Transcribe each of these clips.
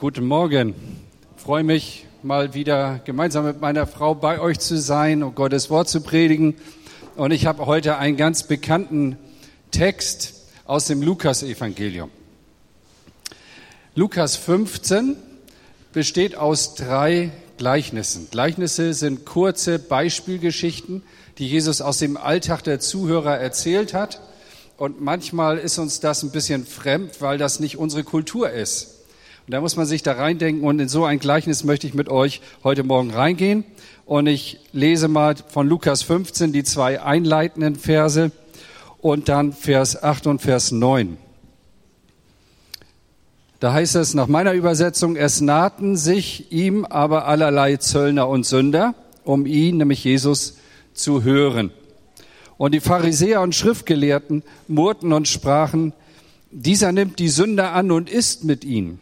Guten Morgen. Ich freue mich, mal wieder gemeinsam mit meiner Frau bei euch zu sein und Gottes Wort zu predigen. Und ich habe heute einen ganz bekannten Text aus dem Lukas-Evangelium. Lukas 15 besteht aus drei Gleichnissen. Gleichnisse sind kurze Beispielgeschichten, die Jesus aus dem Alltag der Zuhörer erzählt hat. Und manchmal ist uns das ein bisschen fremd, weil das nicht unsere Kultur ist. Und da muss man sich da reindenken und in so ein Gleichnis möchte ich mit euch heute Morgen reingehen. Und ich lese mal von Lukas 15 die zwei einleitenden Verse und dann Vers 8 und Vers 9. Da heißt es nach meiner Übersetzung, es nahten sich ihm aber allerlei Zöllner und Sünder, um ihn, nämlich Jesus, zu hören. Und die Pharisäer und Schriftgelehrten murrten und sprachen, dieser nimmt die Sünder an und isst mit ihnen.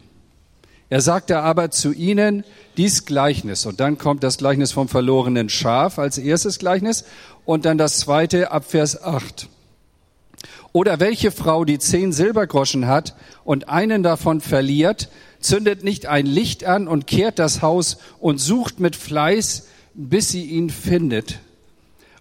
Er sagte aber zu ihnen dies Gleichnis. Und dann kommt das Gleichnis vom verlorenen Schaf als erstes Gleichnis und dann das zweite ab Vers 8. Oder welche Frau, die zehn Silbergroschen hat und einen davon verliert, zündet nicht ein Licht an und kehrt das Haus und sucht mit Fleiß, bis sie ihn findet.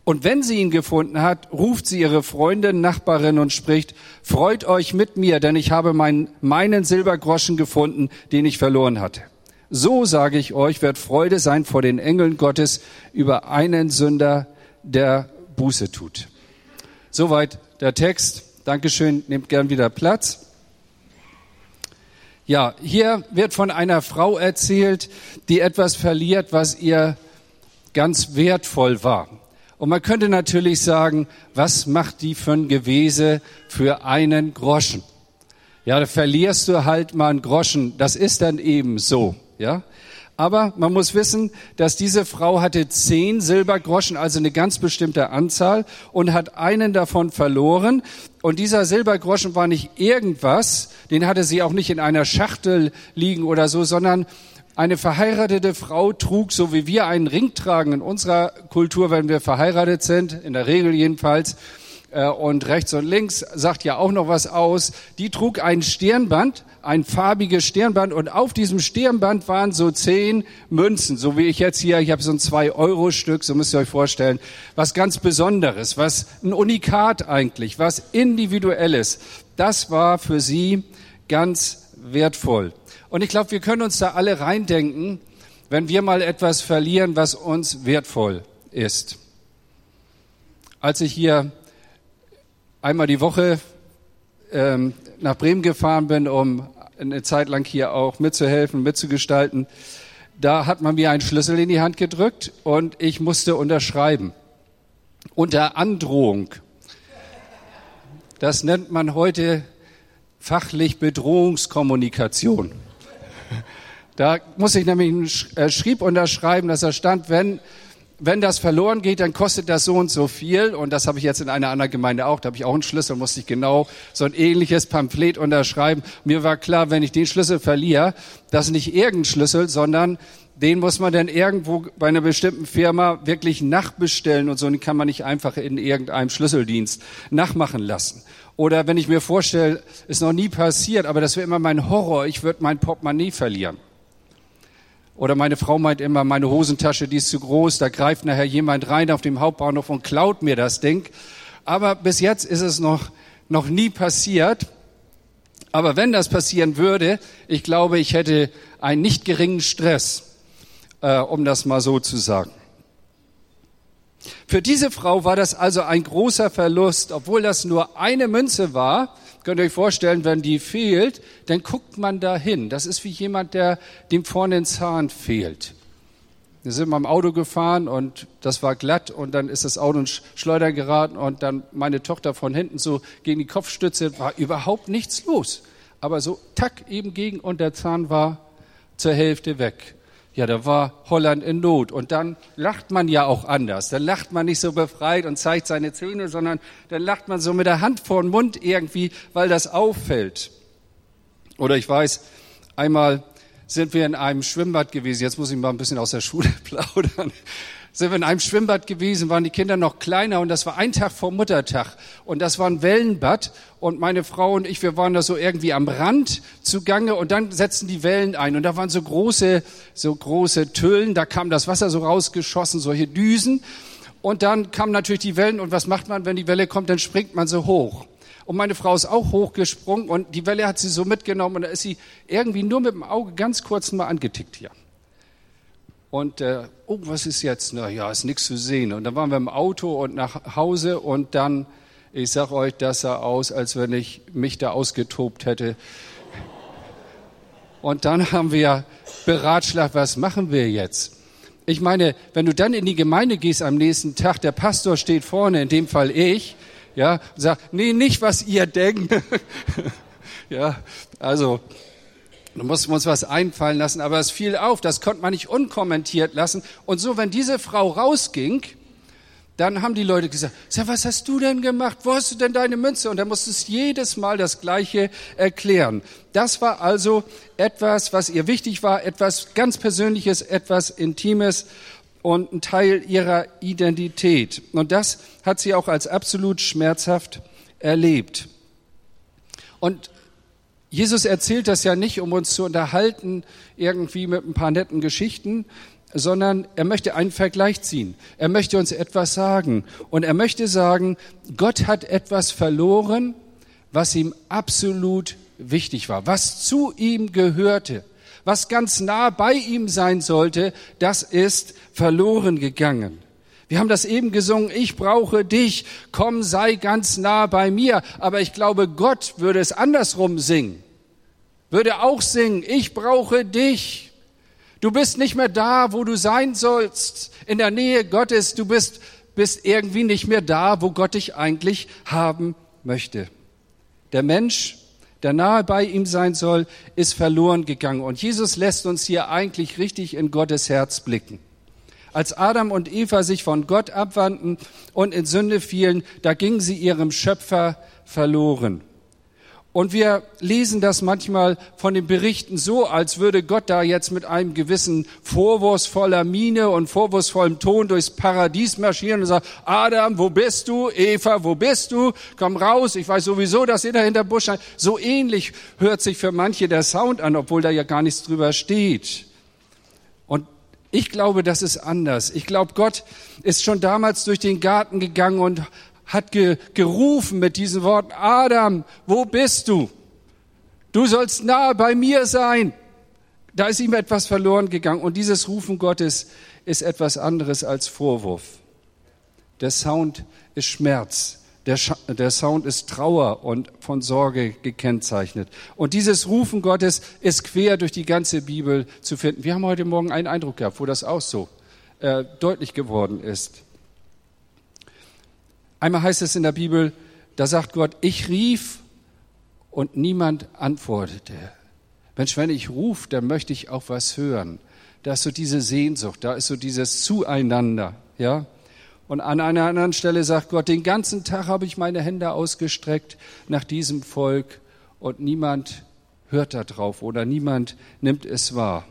Und wenn sie ihn gefunden hat, ruft sie ihre Freundin, Nachbarin und spricht, freut euch mit mir, denn ich habe meinen, meinen Silbergroschen gefunden, den ich verloren hatte. So sage ich euch, wird Freude sein vor den Engeln Gottes über einen Sünder, der Buße tut. Soweit der Text. Dankeschön, nehmt gern wieder Platz. Ja, hier wird von einer Frau erzählt, die etwas verliert, was ihr ganz wertvoll war. Und man könnte natürlich sagen, was macht die für ein Gewese für einen Groschen? Ja, da verlierst du halt mal einen Groschen. Das ist dann eben so, ja. Aber man muss wissen, dass diese Frau hatte zehn Silbergroschen, also eine ganz bestimmte Anzahl, und hat einen davon verloren. Und dieser Silbergroschen war nicht irgendwas, den hatte sie auch nicht in einer Schachtel liegen oder so, sondern eine verheiratete Frau trug, so wie wir einen Ring tragen in unserer Kultur, wenn wir verheiratet sind, in der Regel jedenfalls, äh, und rechts und links sagt ja auch noch was aus, die trug ein Stirnband, ein farbiges Stirnband und auf diesem Stirnband waren so zehn Münzen, so wie ich jetzt hier, ich habe so ein Zwei-Euro-Stück, so müsst ihr euch vorstellen, was ganz Besonderes, was ein Unikat eigentlich, was Individuelles. Das war für sie ganz wertvoll. Und ich glaube, wir können uns da alle reindenken, wenn wir mal etwas verlieren, was uns wertvoll ist. Als ich hier einmal die Woche ähm, nach Bremen gefahren bin, um eine Zeit lang hier auch mitzuhelfen, mitzugestalten, da hat man mir einen Schlüssel in die Hand gedrückt und ich musste unterschreiben. Unter Androhung. Das nennt man heute fachlich Bedrohungskommunikation. Da muss ich nämlich einen äh, Schrieb unterschreiben, dass da stand, wenn, wenn das verloren geht, dann kostet das so und so viel. Und das habe ich jetzt in einer anderen Gemeinde auch. Da habe ich auch einen Schlüssel, musste ich genau so ein ähnliches Pamphlet unterschreiben. Mir war klar, wenn ich den Schlüssel verliere, das ist nicht irgendein Schlüssel, sondern den muss man dann irgendwo bei einer bestimmten Firma wirklich nachbestellen und so. Den kann man nicht einfach in irgendeinem Schlüsseldienst nachmachen lassen. Oder wenn ich mir vorstelle, ist noch nie passiert, aber das wäre immer mein Horror, ich würde mein Portemonnaie verlieren. Oder meine Frau meint immer, meine Hosentasche, die ist zu groß, da greift nachher jemand rein auf dem Hauptbahnhof und klaut mir das Ding. Aber bis jetzt ist es noch, noch nie passiert. Aber wenn das passieren würde, ich glaube, ich hätte einen nicht geringen Stress, äh, um das mal so zu sagen. Für diese Frau war das also ein großer Verlust, obwohl das nur eine Münze war. Könnt ihr euch vorstellen, wenn die fehlt, dann guckt man da hin. Das ist wie jemand, der dem vorne ein Zahn fehlt. Wir sind mal im Auto gefahren und das war glatt und dann ist das Auto in Schleuder geraten und dann meine Tochter von hinten so gegen die Kopfstütze, war überhaupt nichts los. Aber so tack eben gegen und der Zahn war zur Hälfte weg. Ja, da war Holland in Not. Und dann lacht man ja auch anders. Dann lacht man nicht so befreit und zeigt seine Zähne, sondern dann lacht man so mit der Hand vor den Mund irgendwie, weil das auffällt. Oder ich weiß, einmal sind wir in einem Schwimmbad gewesen. Jetzt muss ich mal ein bisschen aus der Schule plaudern. Sind wir in einem Schwimmbad gewesen, waren die Kinder noch kleiner und das war ein Tag vor Muttertag. Und das war ein Wellenbad und meine Frau und ich, wir waren da so irgendwie am Rand zugange und dann setzten die Wellen ein und da waren so große, so große Tüllen, da kam das Wasser so rausgeschossen, solche Düsen. Und dann kamen natürlich die Wellen und was macht man, wenn die Welle kommt, dann springt man so hoch. Und meine Frau ist auch hochgesprungen und die Welle hat sie so mitgenommen und da ist sie irgendwie nur mit dem Auge ganz kurz mal angetickt hier. Und äh, oh, was ist jetzt? Na ja, ist nichts zu sehen. Und dann waren wir im Auto und nach Hause und dann, ich sag euch, das sah aus, als wenn ich mich da ausgetobt hätte. Und dann haben wir beratschlagt, was machen wir jetzt? Ich meine, wenn du dann in die Gemeinde gehst am nächsten Tag, der Pastor steht vorne, in dem Fall ich, ja, und sagt, nee, nicht was ihr denkt. ja, also, da mussten wir uns was einfallen lassen, aber es fiel auf, das konnte man nicht unkommentiert lassen. Und so, wenn diese Frau rausging, dann haben die Leute gesagt, sag, was hast du denn gemacht? Wo hast du denn deine Münze? Und er musste es jedes Mal das Gleiche erklären. Das war also etwas, was ihr wichtig war, etwas ganz Persönliches, etwas Intimes und ein Teil ihrer Identität. Und das hat sie auch als absolut schmerzhaft erlebt. Und Jesus erzählt das ja nicht, um uns zu unterhalten, irgendwie mit ein paar netten Geschichten, sondern er möchte einen Vergleich ziehen. Er möchte uns etwas sagen. Und er möchte sagen, Gott hat etwas verloren, was ihm absolut wichtig war, was zu ihm gehörte was ganz nah bei ihm sein sollte, das ist verloren gegangen. Wir haben das eben gesungen, ich brauche dich, komm, sei ganz nah bei mir. Aber ich glaube, Gott würde es andersrum singen. Würde auch singen, ich brauche dich. Du bist nicht mehr da, wo du sein sollst, in der Nähe Gottes. Du bist, bist irgendwie nicht mehr da, wo Gott dich eigentlich haben möchte. Der Mensch der nahe bei ihm sein soll, ist verloren gegangen. Und Jesus lässt uns hier eigentlich richtig in Gottes Herz blicken. Als Adam und Eva sich von Gott abwandten und in Sünde fielen, da gingen sie ihrem Schöpfer verloren. Und wir lesen das manchmal von den Berichten so, als würde Gott da jetzt mit einem gewissen vorwurfsvoller Miene und vorwurfsvollem Ton durchs Paradies marschieren und sagen, Adam, wo bist du? Eva, wo bist du? Komm raus, ich weiß sowieso, dass ihr da hinter Busch seid. So ähnlich hört sich für manche der Sound an, obwohl da ja gar nichts drüber steht. Und ich glaube, das ist anders. Ich glaube, Gott ist schon damals durch den Garten gegangen und hat ge, gerufen mit diesen Worten, Adam, wo bist du? Du sollst nahe bei mir sein. Da ist ihm etwas verloren gegangen. Und dieses Rufen Gottes ist etwas anderes als Vorwurf. Der Sound ist Schmerz. Der, der, Sound ist Trauer und von Sorge gekennzeichnet. Und dieses Rufen Gottes ist quer durch die ganze Bibel zu finden. Wir haben heute Morgen einen Eindruck gehabt, wo das auch so äh, deutlich geworden ist. Einmal heißt es in der Bibel, da sagt Gott, ich rief und niemand antwortete. Mensch, wenn ich rufe, dann möchte ich auch was hören. Da ist so diese Sehnsucht, da ist so dieses Zueinander, ja. Und an einer anderen Stelle sagt Gott, den ganzen Tag habe ich meine Hände ausgestreckt nach diesem Volk und niemand hört da drauf oder niemand nimmt es wahr.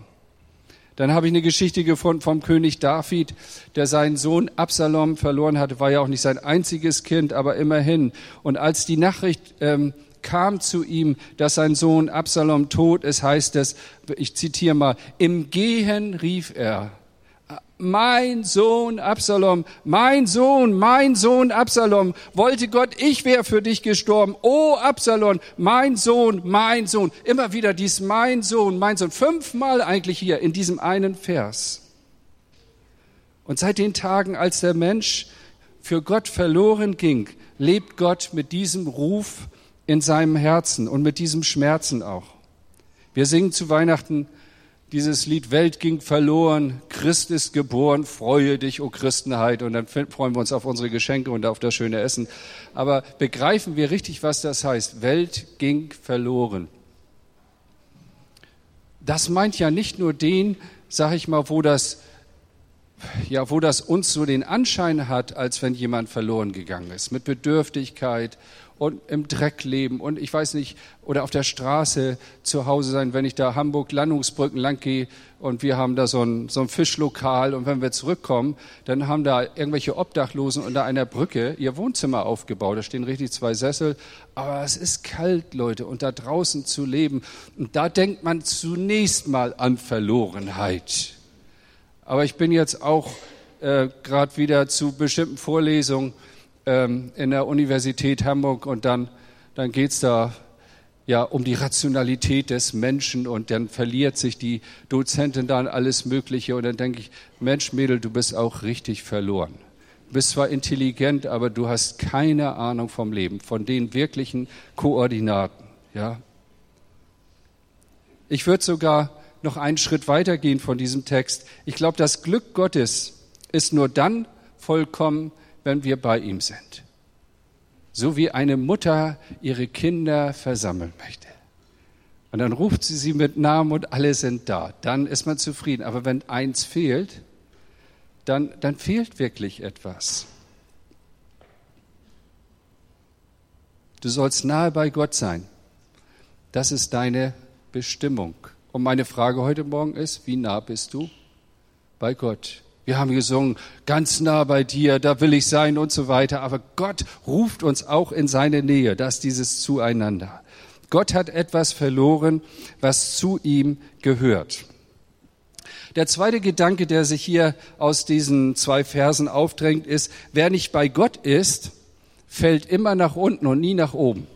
Dann habe ich eine Geschichte gefunden vom König David, der seinen Sohn Absalom verloren hatte. War ja auch nicht sein einziges Kind, aber immerhin. Und als die Nachricht ähm, kam zu ihm, dass sein Sohn Absalom tot ist, heißt es, ich zitiere mal, im Gehen rief er, mein Sohn Absalom, mein Sohn, mein Sohn Absalom, wollte Gott, ich wäre für dich gestorben. Oh Absalom, mein Sohn, mein Sohn. Immer wieder dies mein Sohn, mein Sohn. Fünfmal eigentlich hier in diesem einen Vers. Und seit den Tagen, als der Mensch für Gott verloren ging, lebt Gott mit diesem Ruf in seinem Herzen und mit diesem Schmerzen auch. Wir singen zu Weihnachten, dieses Lied Welt ging verloren, Christ ist geboren, freue dich, o Christenheit. Und dann freuen wir uns auf unsere Geschenke und auf das schöne Essen. Aber begreifen wir richtig, was das heißt? Welt ging verloren. Das meint ja nicht nur den, sag ich mal, wo das, ja, wo das uns so den Anschein hat, als wenn jemand verloren gegangen ist, mit Bedürftigkeit und im Dreck leben und ich weiß nicht, oder auf der Straße zu Hause sein, wenn ich da Hamburg Landungsbrücken lang gehe und wir haben da so ein, so ein Fischlokal und wenn wir zurückkommen, dann haben da irgendwelche Obdachlosen unter einer Brücke ihr Wohnzimmer aufgebaut. Da stehen richtig zwei Sessel, aber es ist kalt, Leute, und da draußen zu leben. Und da denkt man zunächst mal an Verlorenheit. Aber ich bin jetzt auch äh, gerade wieder zu bestimmten Vorlesungen ähm, in der Universität Hamburg und dann, dann geht's da ja um die Rationalität des Menschen und dann verliert sich die Dozentin dann alles Mögliche und dann denke ich, Mensch, Mädel, du bist auch richtig verloren. Du bist zwar intelligent, aber du hast keine Ahnung vom Leben, von den wirklichen Koordinaten, ja. Ich würde sogar noch einen Schritt weitergehen von diesem Text. Ich glaube, das Glück Gottes ist nur dann vollkommen, wenn wir bei ihm sind. So wie eine Mutter ihre Kinder versammeln möchte. Und dann ruft sie sie mit Namen und alle sind da. Dann ist man zufrieden. Aber wenn eins fehlt, dann, dann fehlt wirklich etwas. Du sollst nahe bei Gott sein. Das ist deine Bestimmung. Und meine Frage heute Morgen ist, wie nah bist du bei Gott? Wir haben gesungen, ganz nah bei dir, da will ich sein und so weiter. Aber Gott ruft uns auch in seine Nähe, das dieses Zueinander. Gott hat etwas verloren, was zu ihm gehört. Der zweite Gedanke, der sich hier aus diesen zwei Versen aufdrängt, ist, wer nicht bei Gott ist, fällt immer nach unten und nie nach oben.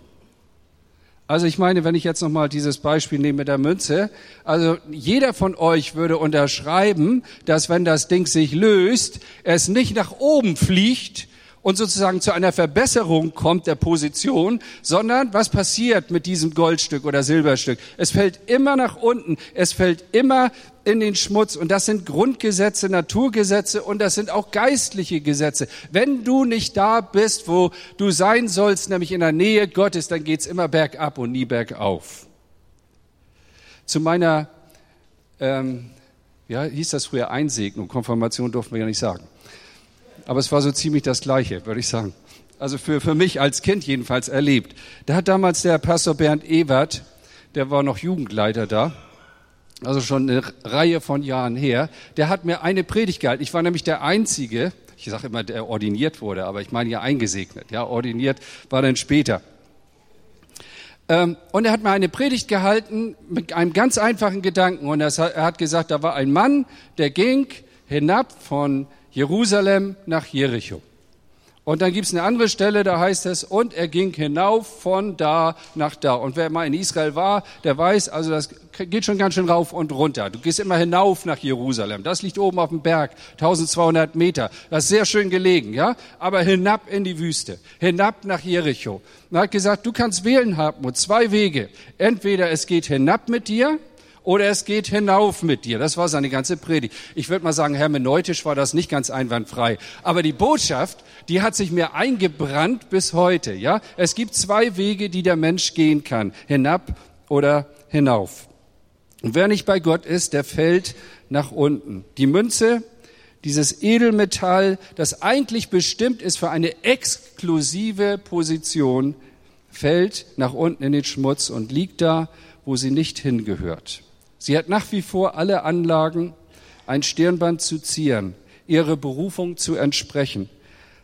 Also ich meine, wenn ich jetzt nochmal dieses Beispiel nehme mit der Münze, also jeder von euch würde unterschreiben, dass wenn das Ding sich löst, es nicht nach oben fliegt und sozusagen zu einer Verbesserung kommt der Position, sondern was passiert mit diesem Goldstück oder Silberstück? Es fällt immer nach unten, es fällt immer in den Schmutz. Und das sind Grundgesetze, Naturgesetze und das sind auch geistliche Gesetze. Wenn du nicht da bist, wo du sein sollst, nämlich in der Nähe Gottes, dann geht's immer bergab und nie bergauf. Zu meiner, ähm, ja, hieß das früher Einsegnung, Konfirmation durften wir ja nicht sagen. Aber es war so ziemlich das Gleiche, würde ich sagen. Also für, für mich als Kind jedenfalls erlebt. Da hat damals der Pastor Bernd Ewert, der war noch Jugendleiter da, also schon eine Reihe von Jahren her, der hat mir eine Predigt gehalten. Ich war nämlich der Einzige, ich sage immer, der ordiniert wurde, aber ich meine ja eingesegnet. Ja, ordiniert war dann später. Ähm, und er hat mir eine Predigt gehalten mit einem ganz einfachen Gedanken. Und er hat gesagt, da war ein Mann, der ging hinab von Jerusalem nach Jericho. Und dann gibt es eine andere Stelle, da heißt es, und er ging hinauf von da nach da. Und wer mal in Israel war, der weiß, also das geht schon ganz schön rauf und runter. Du gehst immer hinauf nach Jerusalem. Das liegt oben auf dem Berg, 1200 Meter. Das ist sehr schön gelegen, ja? Aber hinab in die Wüste, hinab nach Jericho. Und er hat gesagt, du kannst wählen, Hartmut, zwei Wege. Entweder es geht hinab mit dir, oder es geht hinauf mit dir. Das war seine ganze Predigt. Ich würde mal sagen, hermeneutisch war das nicht ganz einwandfrei. Aber die Botschaft, die hat sich mir eingebrannt bis heute. Ja, es gibt zwei Wege, die der Mensch gehen kann: hinab oder hinauf. Und wer nicht bei Gott ist, der fällt nach unten. Die Münze, dieses Edelmetall, das eigentlich bestimmt ist für eine exklusive Position, fällt nach unten in den Schmutz und liegt da, wo sie nicht hingehört. Sie hat nach wie vor alle Anlagen, ein Stirnband zu zieren, ihre Berufung zu entsprechen.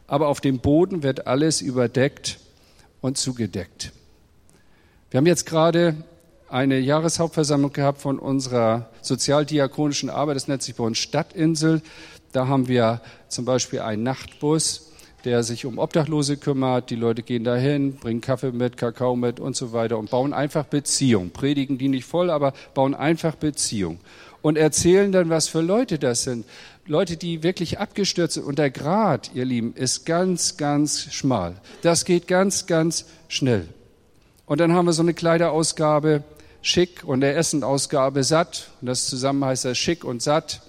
Aber auf dem Boden wird alles überdeckt und zugedeckt. Wir haben jetzt gerade eine Jahreshauptversammlung gehabt von unserer sozialdiakonischen Arbeit. Das nennt sich bei uns Stadtinsel. Da haben wir zum Beispiel einen Nachtbus, der sich um Obdachlose kümmert. Die Leute gehen dahin, bringen Kaffee mit, Kakao mit und so weiter und bauen einfach Beziehung. Predigen die nicht voll, aber bauen einfach Beziehung. Und erzählen dann, was für Leute das sind. Leute, die wirklich abgestürzt sind. Und der Grad, ihr Lieben, ist ganz, ganz schmal. Das geht ganz, ganz schnell. Und dann haben wir so eine Kleiderausgabe, schick, und der Essenausgabe satt. Und das zusammen heißt das schick und satt.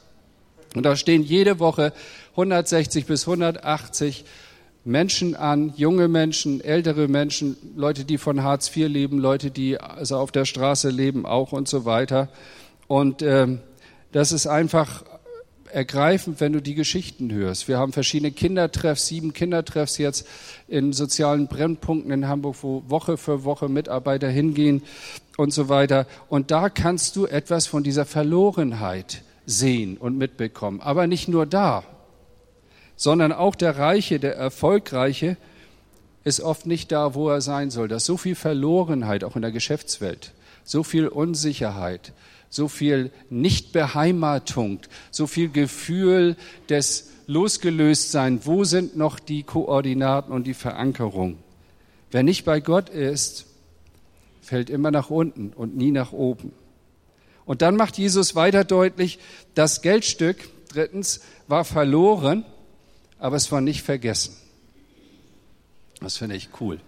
Und da stehen jede Woche 160 bis 180 Menschen an, junge Menschen, ältere Menschen, Leute, die von Hartz IV leben, Leute, die also auf der Straße leben auch und so weiter. Und äh, das ist einfach ergreifend, wenn du die Geschichten hörst. Wir haben verschiedene Kindertreffs, sieben Kindertreffs jetzt in sozialen Brennpunkten in Hamburg, wo Woche für Woche Mitarbeiter hingehen und so weiter. Und da kannst du etwas von dieser Verlorenheit sehen und mitbekommen. Aber nicht nur da, sondern auch der Reiche, der Erfolgreiche ist oft nicht da, wo er sein soll. Da ist so viel Verlorenheit auch in der Geschäftswelt, so viel Unsicherheit, so viel Nichtbeheimatung, so viel Gefühl des Losgelöstsein. Wo sind noch die Koordinaten und die Verankerung? Wer nicht bei Gott ist, fällt immer nach unten und nie nach oben. Und dann macht Jesus weiter deutlich, das Geldstück, drittens, war verloren, aber es war nicht vergessen. Das finde ich cool.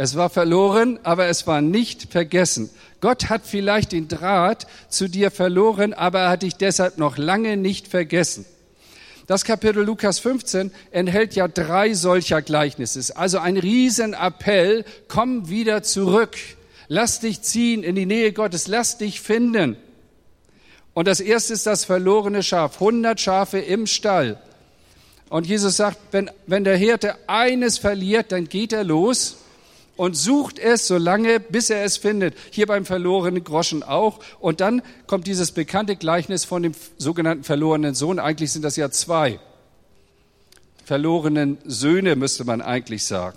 Es war verloren, aber es war nicht vergessen. Gott hat vielleicht den Draht zu dir verloren, aber er hat dich deshalb noch lange nicht vergessen. Das Kapitel Lukas 15 enthält ja drei solcher Gleichnisse. Also ein Riesenappell, komm wieder zurück. Lass dich ziehen in die Nähe Gottes, lass dich finden. Und das erste ist das verlorene Schaf. 100 Schafe im Stall. Und Jesus sagt, wenn, wenn der Hirte eines verliert, dann geht er los und sucht es so lange, bis er es findet. Hier beim verlorenen Groschen auch. Und dann kommt dieses bekannte Gleichnis von dem sogenannten verlorenen Sohn. Eigentlich sind das ja zwei. Verlorenen Söhne müsste man eigentlich sagen.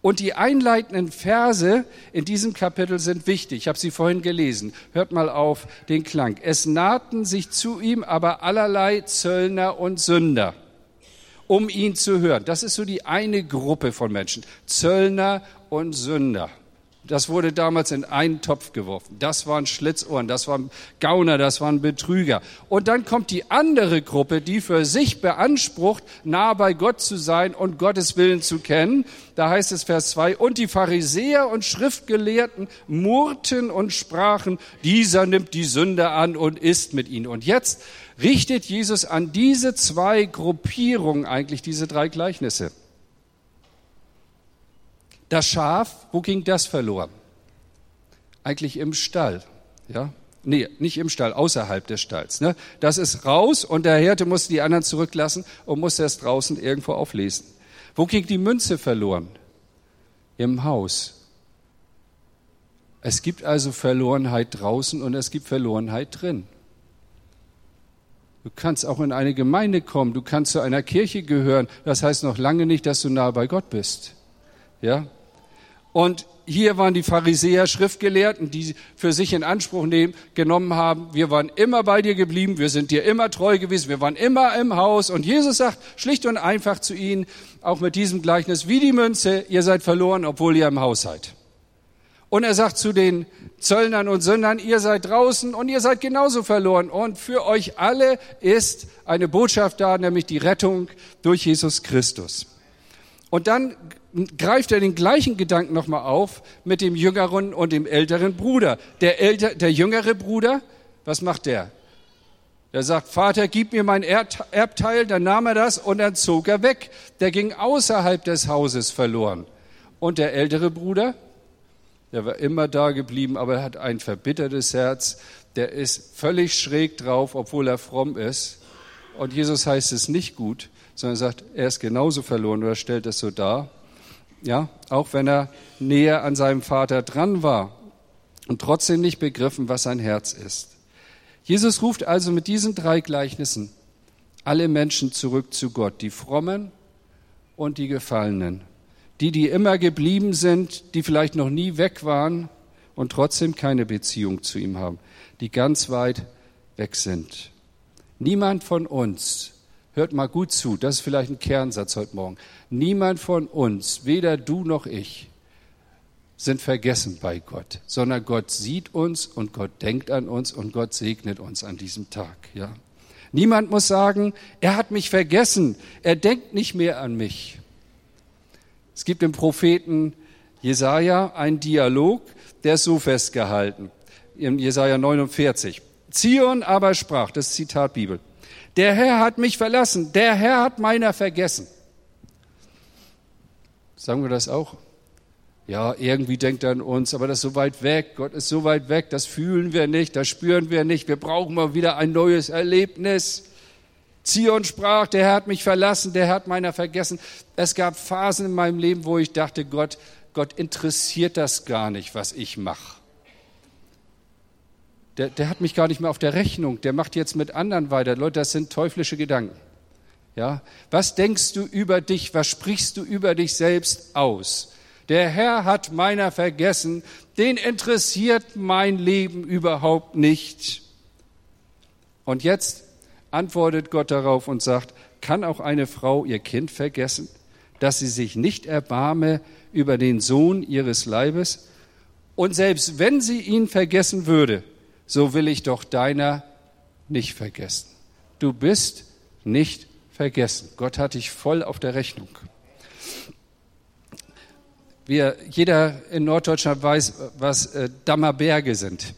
Und die einleitenden Verse in diesem Kapitel sind wichtig. Ich habe sie vorhin gelesen. Hört mal auf den Klang. Es nahten sich zu ihm aber allerlei Zöllner und Sünder, um ihn zu hören. Das ist so die eine Gruppe von Menschen. Zöllner und Sünder. Das wurde damals in einen Topf geworfen. Das waren Schlitzohren, das waren Gauner, das waren Betrüger. Und dann kommt die andere Gruppe, die für sich beansprucht, nah bei Gott zu sein und Gottes Willen zu kennen. Da heißt es Vers 2, und die Pharisäer und Schriftgelehrten murrten und sprachen, dieser nimmt die Sünde an und isst mit ihnen. Und jetzt richtet Jesus an diese zwei Gruppierungen eigentlich diese drei Gleichnisse. Das Schaf, wo ging das verloren? Eigentlich im Stall, ja? Nee, nicht im Stall, außerhalb des Stalls. Ne? Das ist raus und der Hirte musste die anderen zurücklassen und musste es draußen irgendwo auflesen. Wo ging die Münze verloren? Im Haus. Es gibt also Verlorenheit draußen und es gibt Verlorenheit drin. Du kannst auch in eine Gemeinde kommen, du kannst zu einer Kirche gehören. Das heißt noch lange nicht, dass du nah bei Gott bist. Ja? Und hier waren die Pharisäer Schriftgelehrten, die für sich in Anspruch nehmen, genommen haben, wir waren immer bei dir geblieben, wir sind dir immer treu gewesen, wir waren immer im Haus. Und Jesus sagt schlicht und einfach zu ihnen, auch mit diesem Gleichnis, wie die Münze, ihr seid verloren, obwohl ihr im Haus seid. Und er sagt zu den Zöllnern und Sündern, ihr seid draußen und ihr seid genauso verloren. Und für euch alle ist eine Botschaft da, nämlich die Rettung durch Jesus Christus. Und dann greift er den gleichen Gedanken nochmal auf mit dem jüngeren und dem älteren Bruder. Der, älter, der jüngere Bruder, was macht der? Der sagt, Vater, gib mir mein Erbteil, dann nahm er das und dann zog er weg. Der ging außerhalb des Hauses verloren. Und der ältere Bruder, der war immer da geblieben, aber er hat ein verbittertes Herz. Der ist völlig schräg drauf, obwohl er fromm ist. Und Jesus heißt es nicht gut, sondern sagt, er ist genauso verloren oder stellt es so dar ja, auch wenn er näher an seinem Vater dran war und trotzdem nicht begriffen, was sein Herz ist. Jesus ruft also mit diesen drei Gleichnissen alle Menschen zurück zu Gott, die Frommen und die Gefallenen, die, die immer geblieben sind, die vielleicht noch nie weg waren und trotzdem keine Beziehung zu ihm haben, die ganz weit weg sind. Niemand von uns Hört mal gut zu, das ist vielleicht ein Kernsatz heute Morgen. Niemand von uns, weder du noch ich, sind vergessen bei Gott, sondern Gott sieht uns und Gott denkt an uns und Gott segnet uns an diesem Tag, ja. Niemand muss sagen, er hat mich vergessen, er denkt nicht mehr an mich. Es gibt im Propheten Jesaja einen Dialog, der ist so festgehalten. In Jesaja 49. Zion aber sprach, das Zitat Bibel. Der Herr hat mich verlassen. Der Herr hat meiner vergessen. Sagen wir das auch? Ja, irgendwie denkt er an uns, aber das ist so weit weg. Gott ist so weit weg, das fühlen wir nicht, das spüren wir nicht. Wir brauchen mal wieder ein neues Erlebnis. Zion sprach, der Herr hat mich verlassen, der Herr hat meiner vergessen. Es gab Phasen in meinem Leben, wo ich dachte, Gott, Gott interessiert das gar nicht, was ich mache. Der, der hat mich gar nicht mehr auf der Rechnung, der macht jetzt mit anderen weiter. Leute, das sind teuflische Gedanken. Ja? Was denkst du über dich? Was sprichst du über dich selbst aus? Der Herr hat meiner vergessen, den interessiert mein Leben überhaupt nicht. Und jetzt antwortet Gott darauf und sagt, kann auch eine Frau ihr Kind vergessen, dass sie sich nicht erbarme über den Sohn ihres Leibes? Und selbst wenn sie ihn vergessen würde, so will ich doch deiner nicht vergessen. Du bist nicht vergessen. Gott hat dich voll auf der Rechnung. Wir, jeder in Norddeutschland weiß, was äh, Dammerberge sind.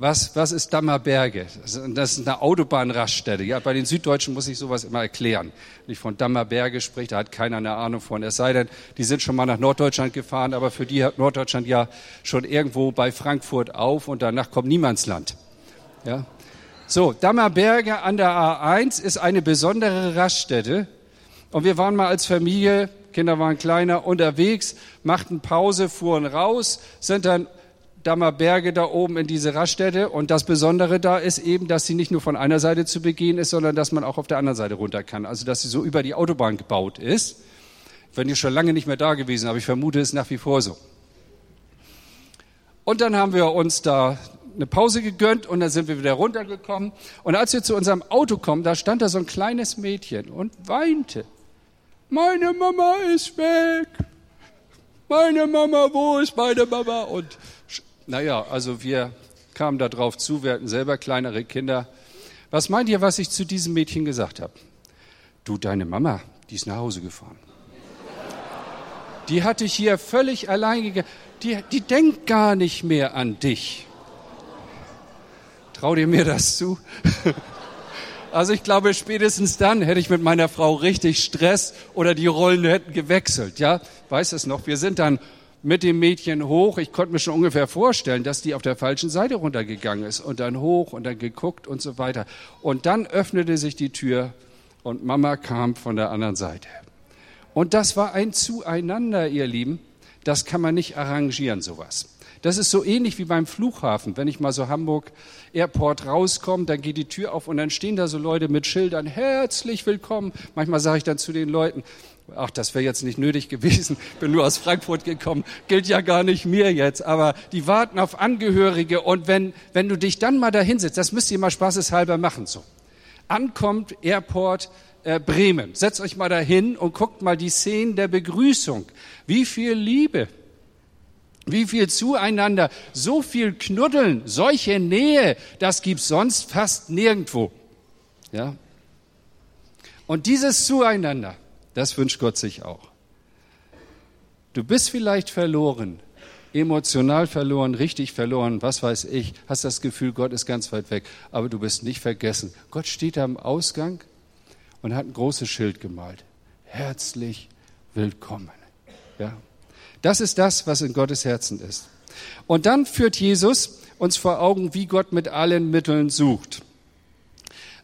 Was, was ist Dammerberge? Das ist eine Autobahnraststätte. Ja, bei den Süddeutschen muss ich sowas immer erklären. Wenn ich von Dammerberge spricht, da hat keiner eine Ahnung von. Es sei denn, die sind schon mal nach Norddeutschland gefahren, aber für die hat Norddeutschland ja schon irgendwo bei Frankfurt auf und danach kommt Niemandsland. Ja. So, Dammerberge an der A1 ist eine besondere Raststätte. Und wir waren mal als Familie, Kinder waren kleiner, unterwegs, machten Pause, fuhren raus, sind dann Dammerberge da oben in diese Raststätte. Und das Besondere da ist eben, dass sie nicht nur von einer Seite zu begehen ist, sondern dass man auch auf der anderen Seite runter kann. Also, dass sie so über die Autobahn gebaut ist. Wenn ihr schon lange nicht mehr da gewesen, aber ich vermute, es ist nach wie vor so. Und dann haben wir uns da eine Pause gegönnt und dann sind wir wieder runtergekommen. Und als wir zu unserem Auto kommen, da stand da so ein kleines Mädchen und weinte. Meine Mama ist weg. Meine Mama, wo ist meine Mama? Und naja, also wir kamen da drauf zu, wir hatten selber kleinere Kinder. Was meint ihr, was ich zu diesem Mädchen gesagt habe? Du, deine Mama, die ist nach Hause gefahren. Die hatte ich hier völlig allein gegangen. Die, die denkt gar nicht mehr an dich. Trau dir mir das zu? Also ich glaube, spätestens dann hätte ich mit meiner Frau richtig Stress oder die Rollen hätten gewechselt. Ja, weiß es noch. Wir sind dann mit dem Mädchen hoch. Ich konnte mir schon ungefähr vorstellen, dass die auf der falschen Seite runtergegangen ist und dann hoch und dann geguckt und so weiter. Und dann öffnete sich die Tür und Mama kam von der anderen Seite. Und das war ein Zueinander, ihr Lieben. Das kann man nicht arrangieren, sowas. Das ist so ähnlich wie beim Flughafen. Wenn ich mal so Hamburg Airport rauskomme, dann geht die Tür auf und dann stehen da so Leute mit Schildern, herzlich willkommen. Manchmal sage ich dann zu den Leuten, ach, das wäre jetzt nicht nötig gewesen, bin nur aus Frankfurt gekommen, gilt ja gar nicht mir jetzt, aber die warten auf Angehörige und wenn, wenn du dich dann mal da hinsetzt, das müsst ihr mal spaßeshalber machen, so. Ankommt Airport äh, Bremen, setzt euch mal dahin und guckt mal die Szenen der Begrüßung. Wie viel Liebe, wie viel Zueinander, so viel Knuddeln, solche Nähe, das gibt's sonst fast nirgendwo. Ja? Und dieses Zueinander, das wünscht Gott sich auch. Du bist vielleicht verloren, emotional verloren, richtig verloren, was weiß ich, hast das Gefühl, Gott ist ganz weit weg, aber du bist nicht vergessen. Gott steht am Ausgang und hat ein großes Schild gemalt. Herzlich willkommen. Ja. Das ist das, was in Gottes Herzen ist. Und dann führt Jesus uns vor Augen, wie Gott mit allen Mitteln sucht.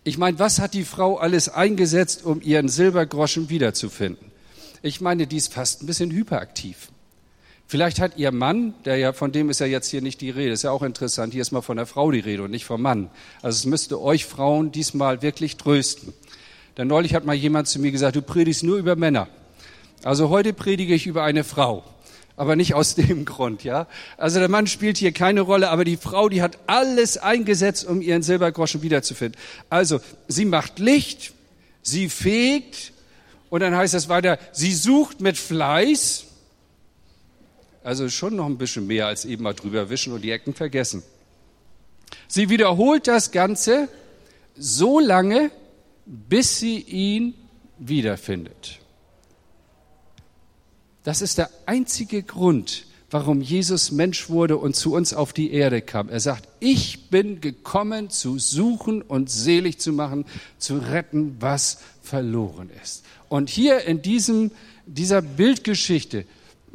Ich meine, was hat die Frau alles eingesetzt, um ihren Silbergroschen wiederzufinden? Ich meine, die ist fast ein bisschen hyperaktiv. Vielleicht hat ihr Mann, der ja, von dem ist ja jetzt hier nicht die Rede, ist ja auch interessant, hier ist mal von der Frau die Rede und nicht vom Mann. Also es müsste euch Frauen diesmal wirklich trösten. Denn neulich hat mal jemand zu mir gesagt, du predigst nur über Männer. Also heute predige ich über eine Frau aber nicht aus dem Grund, ja. Also der Mann spielt hier keine Rolle, aber die Frau, die hat alles eingesetzt, um ihren Silbergroschen wiederzufinden. Also sie macht Licht, sie fegt und dann heißt es weiter, sie sucht mit Fleiß. Also schon noch ein bisschen mehr als eben mal drüber wischen und die Ecken vergessen. Sie wiederholt das Ganze so lange, bis sie ihn wiederfindet. Das ist der einzige Grund, warum Jesus Mensch wurde und zu uns auf die Erde kam. Er sagt, ich bin gekommen zu suchen und selig zu machen, zu retten, was verloren ist. Und hier in diesem, dieser Bildgeschichte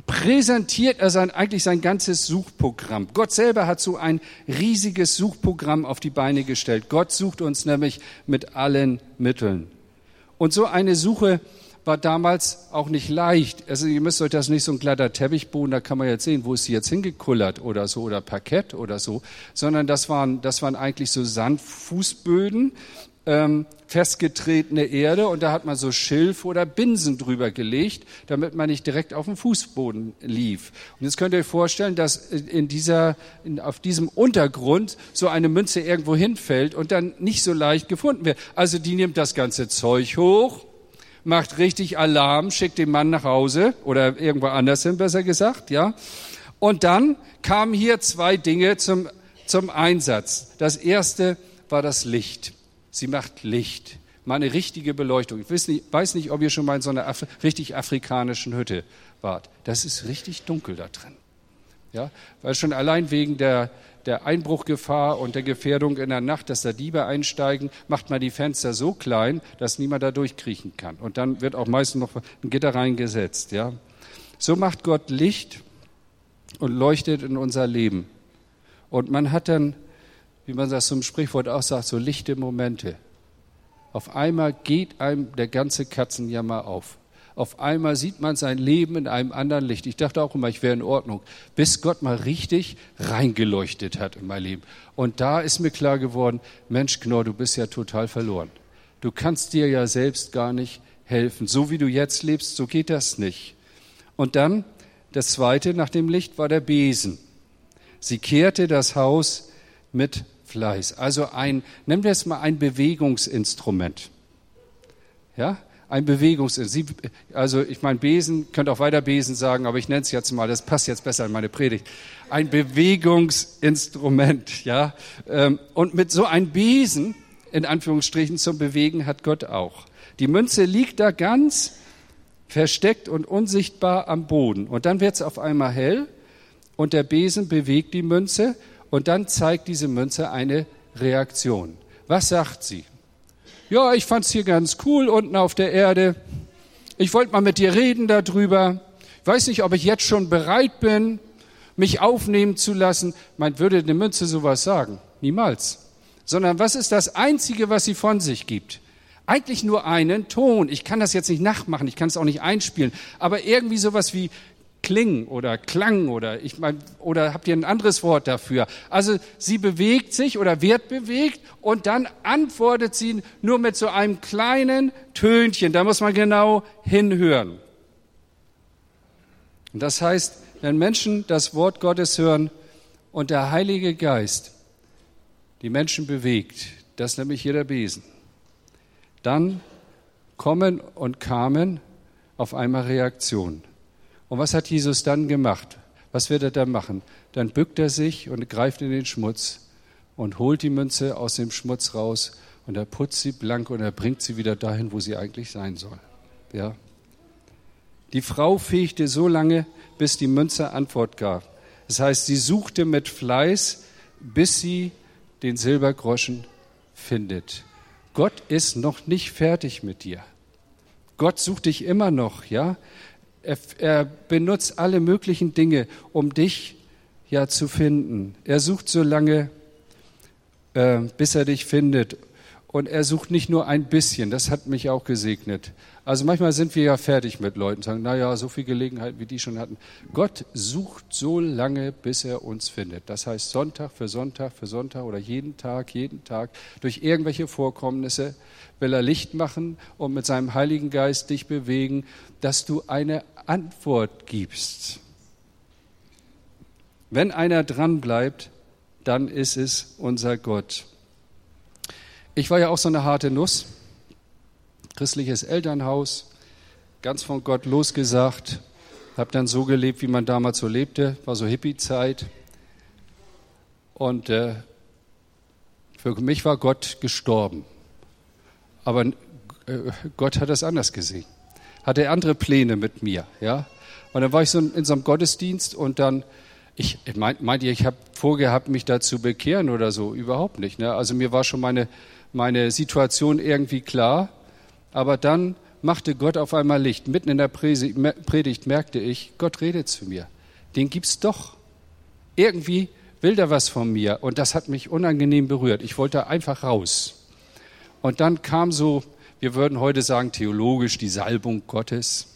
präsentiert er sein, eigentlich sein ganzes Suchprogramm. Gott selber hat so ein riesiges Suchprogramm auf die Beine gestellt. Gott sucht uns nämlich mit allen Mitteln. Und so eine Suche war damals auch nicht leicht. Also ihr müsst euch das nicht so ein glatter Teppichboden, da kann man jetzt sehen, wo ist sie jetzt hingekullert oder so oder Parkett oder so, sondern das waren, das waren eigentlich so Sandfußböden, ähm, festgetretene Erde und da hat man so Schilf oder Binsen drüber gelegt, damit man nicht direkt auf dem Fußboden lief. Und jetzt könnt ihr euch vorstellen, dass in dieser, in, auf diesem Untergrund so eine Münze irgendwo hinfällt und dann nicht so leicht gefunden wird. Also die nimmt das ganze Zeug hoch, macht richtig Alarm, schickt den Mann nach Hause oder irgendwo anders hin, besser gesagt, ja. Und dann kamen hier zwei Dinge zum, zum Einsatz. Das erste war das Licht. Sie macht Licht. Mal eine richtige Beleuchtung. Ich weiß nicht, weiß nicht ob ihr schon mal in so einer Afri richtig afrikanischen Hütte wart. Das ist richtig dunkel da drin. Ja, weil schon allein wegen der, der Einbruchgefahr und der Gefährdung in der Nacht, dass da Diebe einsteigen, macht man die Fenster so klein, dass niemand da durchkriechen kann. Und dann wird auch meistens noch ein Gitter reingesetzt. Ja. So macht Gott Licht und leuchtet in unser Leben. Und man hat dann wie man das zum Sprichwort auch sagt, so lichte Momente. Auf einmal geht einem der ganze Katzenjammer auf. Auf einmal sieht man sein Leben in einem anderen Licht. Ich dachte auch immer, ich wäre in Ordnung, bis Gott mal richtig reingeleuchtet hat in mein Leben. Und da ist mir klar geworden, Mensch, Knorr, du bist ja total verloren. Du kannst dir ja selbst gar nicht helfen. So wie du jetzt lebst, so geht das nicht. Und dann, das zweite nach dem Licht war der Besen. Sie kehrte das Haus mit Fleiß. Also ein, nennen wir es mal ein Bewegungsinstrument. Ja, ein Bewegungsinstrument. Also ich meine, Besen, könnt auch weiter Besen sagen, aber ich nenne es jetzt mal, das passt jetzt besser in meine Predigt. Ein Bewegungsinstrument, ja. Ähm, und mit so einem Besen, in Anführungsstrichen, zum Bewegen hat Gott auch. Die Münze liegt da ganz versteckt und unsichtbar am Boden. Und dann wird es auf einmal hell und der Besen bewegt die Münze und dann zeigt diese Münze eine Reaktion. Was sagt sie? Ja, ich fand's hier ganz cool unten auf der Erde. Ich wollte mal mit dir reden darüber. Ich weiß nicht, ob ich jetzt schon bereit bin, mich aufnehmen zu lassen. Man würde eine Münze sowas sagen. Niemals. Sondern was ist das Einzige, was sie von sich gibt? Eigentlich nur einen Ton. Ich kann das jetzt nicht nachmachen, ich kann es auch nicht einspielen. Aber irgendwie sowas wie, Kling oder Klang oder ich meine, oder habt ihr ein anderes Wort dafür? Also sie bewegt sich oder wird bewegt und dann antwortet sie nur mit so einem kleinen Tönchen. Da muss man genau hinhören. Und das heißt, wenn Menschen das Wort Gottes hören und der Heilige Geist die Menschen bewegt, das ist nämlich hier der Besen, dann kommen und kamen auf einmal Reaktionen. Und was hat Jesus dann gemacht? Was wird er dann machen? Dann bückt er sich und greift in den Schmutz und holt die Münze aus dem Schmutz raus und er putzt sie blank und er bringt sie wieder dahin, wo sie eigentlich sein soll. Ja. Die Frau fegte so lange, bis die Münze Antwort gab. Das heißt, sie suchte mit Fleiß, bis sie den Silbergroschen findet. Gott ist noch nicht fertig mit dir. Gott sucht dich immer noch, ja? Er, er benutzt alle möglichen Dinge, um dich ja zu finden. Er sucht so lange, äh, bis er dich findet. Und er sucht nicht nur ein bisschen, das hat mich auch gesegnet. Also manchmal sind wir ja fertig mit Leuten, sagen, na ja, so viel Gelegenheit, wie die schon hatten. Gott sucht so lange, bis er uns findet. Das heißt Sonntag für Sonntag für Sonntag oder jeden Tag, jeden Tag, durch irgendwelche Vorkommnisse will er Licht machen und mit seinem Heiligen Geist dich bewegen, dass du eine Antwort gibst. Wenn einer dran bleibt, dann ist es unser Gott. Ich war ja auch so eine harte Nuss, christliches Elternhaus, ganz von Gott losgesagt, habe dann so gelebt, wie man damals so lebte, war so Hippie-Zeit. Und äh, für mich war Gott gestorben. Aber äh, Gott hat das anders gesehen. Hatte andere Pläne mit mir, ja. Und dann war ich so in so einem Gottesdienst und dann, ich meint, meint ihr, ich habe vorgehabt, mich da zu bekehren oder so? Überhaupt nicht. Ne? Also mir war schon meine, meine Situation irgendwie klar. Aber dann machte Gott auf einmal Licht. Mitten in der Predigt merkte ich, Gott redet zu mir. Den gibt's doch. Irgendwie will der was von mir. Und das hat mich unangenehm berührt. Ich wollte einfach raus. Und dann kam so, wir würden heute sagen, theologisch die Salbung Gottes,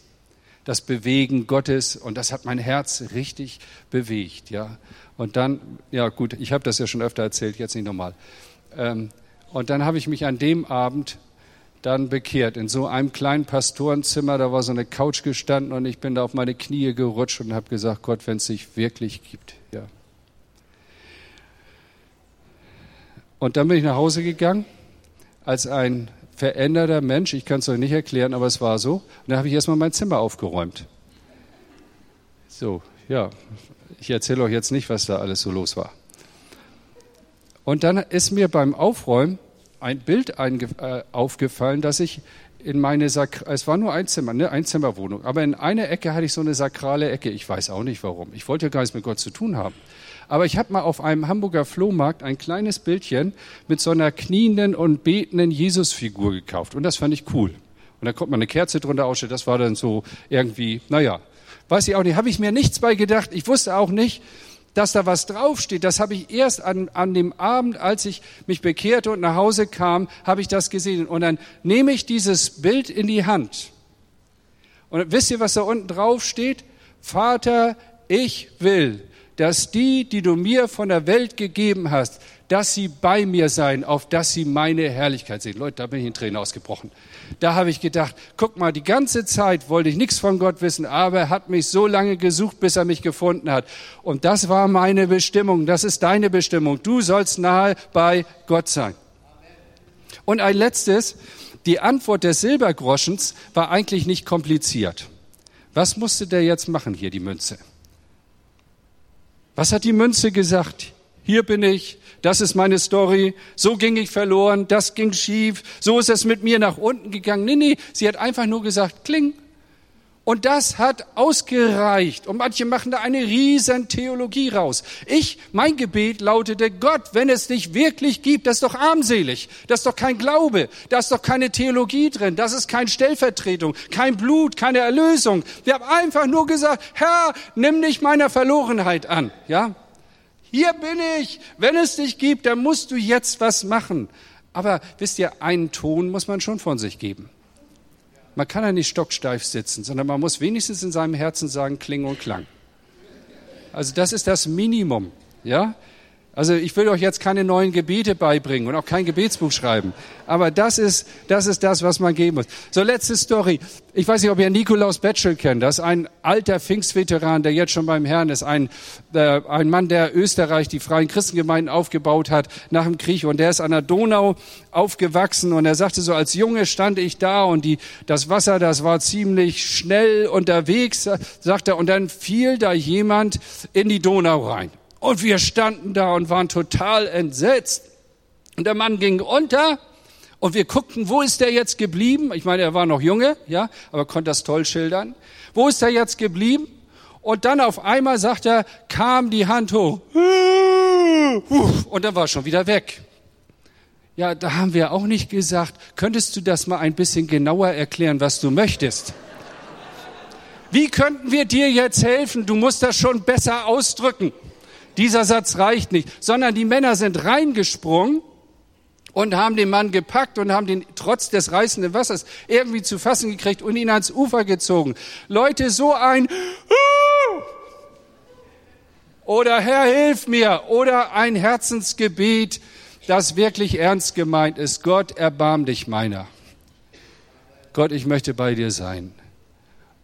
das Bewegen Gottes. Und das hat mein Herz richtig bewegt, ja. Und dann, ja gut, ich habe das ja schon öfter erzählt, jetzt nicht nochmal. Ähm, und dann habe ich mich an dem Abend dann bekehrt. In so einem kleinen Pastorenzimmer, da war so eine Couch gestanden und ich bin da auf meine Knie gerutscht und habe gesagt, Gott, wenn es sich wirklich gibt, ja. Und dann bin ich nach Hause gegangen als ein veränderter Mensch. Ich kann es euch nicht erklären, aber es war so. Und dann habe ich erstmal mein Zimmer aufgeräumt. So, ja, ich erzähle euch jetzt nicht, was da alles so los war. Und dann ist mir beim Aufräumen ein Bild äh, aufgefallen, dass ich in meine Sak es war nur ein Zimmer, eine Einzimmerwohnung, aber in einer Ecke hatte ich so eine sakrale Ecke. Ich weiß auch nicht warum. Ich wollte ja gar nichts mit Gott zu tun haben. Aber ich habe mal auf einem Hamburger Flohmarkt ein kleines Bildchen mit so einer knienden und betenden Jesusfigur gekauft. Und das fand ich cool. Und da konnte man eine Kerze drunter ausstellen. Das war dann so irgendwie, naja, weiß ich auch nicht, habe ich mir nichts bei gedacht. Ich wusste auch nicht, dass da was draufsteht, das habe ich erst an, an dem Abend, als ich mich bekehrte und nach Hause kam, habe ich das gesehen. Und dann nehme ich dieses Bild in die Hand. Und wisst ihr, was da unten drauf steht? Vater, ich will, dass die, die du mir von der Welt gegeben hast, dass sie bei mir seien, auf dass sie meine Herrlichkeit sehen. Leute, da bin ich in Tränen ausgebrochen. Da habe ich gedacht, guck mal, die ganze Zeit wollte ich nichts von Gott wissen, aber er hat mich so lange gesucht, bis er mich gefunden hat. Und das war meine Bestimmung, das ist deine Bestimmung. Du sollst nahe bei Gott sein. Und ein letztes, die Antwort des Silbergroschens war eigentlich nicht kompliziert. Was musste der jetzt machen hier, die Münze? Was hat die Münze gesagt? Hier bin ich, das ist meine Story, so ging ich verloren, das ging schief, so ist es mit mir nach unten gegangen. Nee, nee, sie hat einfach nur gesagt, kling. Und das hat ausgereicht. Und manche machen da eine riesen Theologie raus. Ich, mein Gebet lautete, Gott, wenn es dich wirklich gibt, das ist doch armselig. Das ist doch kein Glaube. Da ist doch keine Theologie drin. Das ist keine Stellvertretung, kein Blut, keine Erlösung. Wir haben einfach nur gesagt, Herr, nimm dich meiner Verlorenheit an. Ja? Hier bin ich. Wenn es dich gibt, dann musst du jetzt was machen. Aber wisst ihr, einen Ton muss man schon von sich geben. Man kann ja nicht stocksteif sitzen, sondern man muss wenigstens in seinem Herzen sagen, Kling und Klang. Also das ist das Minimum, ja? Also ich will euch jetzt keine neuen Gebete beibringen und auch kein Gebetsbuch schreiben. Aber das ist, das ist das, was man geben muss. So, letzte Story. Ich weiß nicht, ob ihr Nikolaus Betschel kennt. Das ist ein alter Pfingstveteran, der jetzt schon beim Herrn ist. Ein, äh, ein Mann, der Österreich die freien Christengemeinden aufgebaut hat nach dem Krieg. Und der ist an der Donau aufgewachsen. Und er sagte so, als Junge stand ich da und die, das Wasser, das war ziemlich schnell unterwegs, sagt er. Und dann fiel da jemand in die Donau rein. Und wir standen da und waren total entsetzt. Und der Mann ging unter und wir guckten, wo ist der jetzt geblieben? Ich meine, er war noch Junge, ja, aber konnte das toll schildern. Wo ist er jetzt geblieben? Und dann auf einmal sagt er, kam die Hand hoch. Und dann war er schon wieder weg. Ja, da haben wir auch nicht gesagt, könntest du das mal ein bisschen genauer erklären, was du möchtest? Wie könnten wir dir jetzt helfen? Du musst das schon besser ausdrücken. Dieser Satz reicht nicht, sondern die Männer sind reingesprungen und haben den Mann gepackt und haben den trotz des reißenden Wassers irgendwie zu fassen gekriegt und ihn ans Ufer gezogen. Leute, so ein oder Herr, hilf mir oder ein Herzensgebet, das wirklich ernst gemeint ist. Gott, erbarm dich meiner. Gott, ich möchte bei dir sein.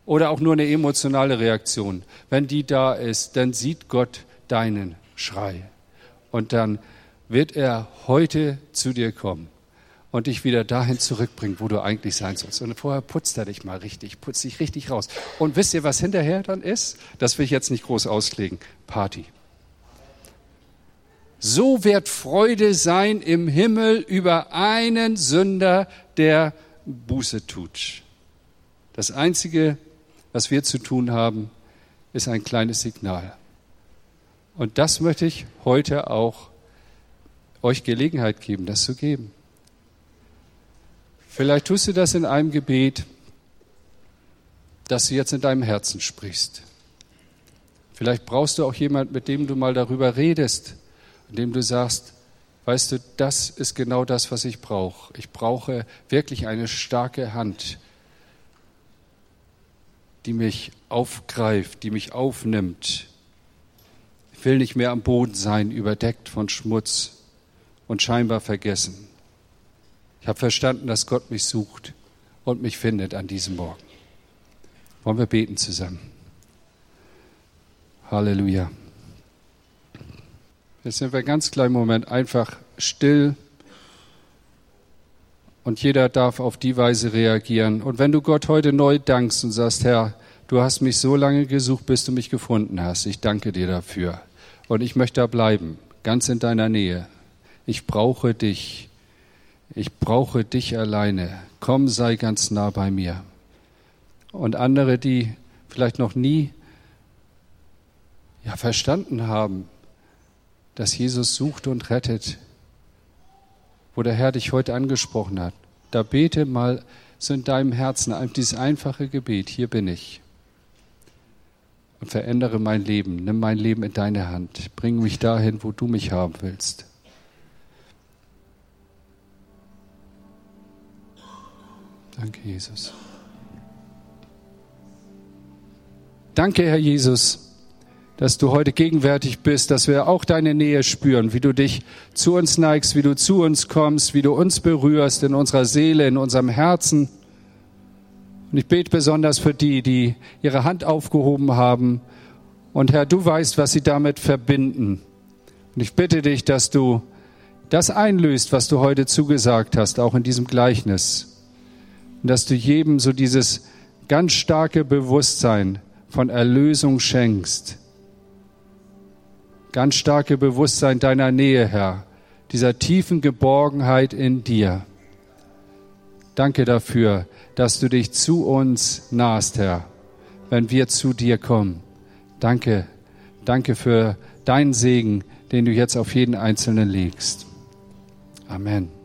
Oder auch nur eine emotionale Reaktion. Wenn die da ist, dann sieht Gott, deinen Schrei. Und dann wird er heute zu dir kommen und dich wieder dahin zurückbringen, wo du eigentlich sein sollst. Und vorher putzt er dich mal richtig, putzt dich richtig raus. Und wisst ihr, was hinterher dann ist? Das will ich jetzt nicht groß auslegen. Party. So wird Freude sein im Himmel über einen Sünder, der Buße tut. Das Einzige, was wir zu tun haben, ist ein kleines Signal. Und das möchte ich heute auch euch Gelegenheit geben, das zu geben. Vielleicht tust du das in einem Gebet, dass du jetzt in deinem Herzen sprichst. Vielleicht brauchst du auch jemand, mit dem du mal darüber redest, in dem du sagst, weißt du, das ist genau das, was ich brauche. Ich brauche wirklich eine starke Hand, die mich aufgreift, die mich aufnimmt. Ich will nicht mehr am Boden sein, überdeckt von Schmutz und scheinbar vergessen. Ich habe verstanden, dass Gott mich sucht und mich findet an diesem Morgen. Wollen wir beten zusammen? Halleluja. Jetzt sind wir ganz kleinen Moment einfach still und jeder darf auf die Weise reagieren. Und wenn du Gott heute neu dankst und sagst, Herr, du hast mich so lange gesucht, bis du mich gefunden hast, ich danke dir dafür. Und ich möchte da bleiben, ganz in deiner Nähe. Ich brauche dich. Ich brauche dich alleine. Komm, sei ganz nah bei mir. Und andere, die vielleicht noch nie ja, verstanden haben, dass Jesus sucht und rettet, wo der Herr dich heute angesprochen hat. Da bete mal so in deinem Herzen dieses einfache Gebet, hier bin ich. Und verändere mein Leben, nimm mein Leben in deine Hand, bring mich dahin, wo du mich haben willst. Danke, Jesus. Danke, Herr Jesus, dass du heute gegenwärtig bist, dass wir auch deine Nähe spüren, wie du dich zu uns neigst, wie du zu uns kommst, wie du uns berührst in unserer Seele, in unserem Herzen. Und ich bete besonders für die, die ihre Hand aufgehoben haben. Und Herr, du weißt, was sie damit verbinden. Und ich bitte dich, dass du das einlöst, was du heute zugesagt hast, auch in diesem Gleichnis und dass du jedem so dieses ganz starke Bewusstsein von Erlösung schenkst. Ganz starke Bewusstsein deiner Nähe, Herr, dieser tiefen Geborgenheit in dir. Danke dafür, dass du dich zu uns nahst, Herr, wenn wir zu dir kommen. Danke, danke für deinen Segen, den du jetzt auf jeden Einzelnen legst. Amen.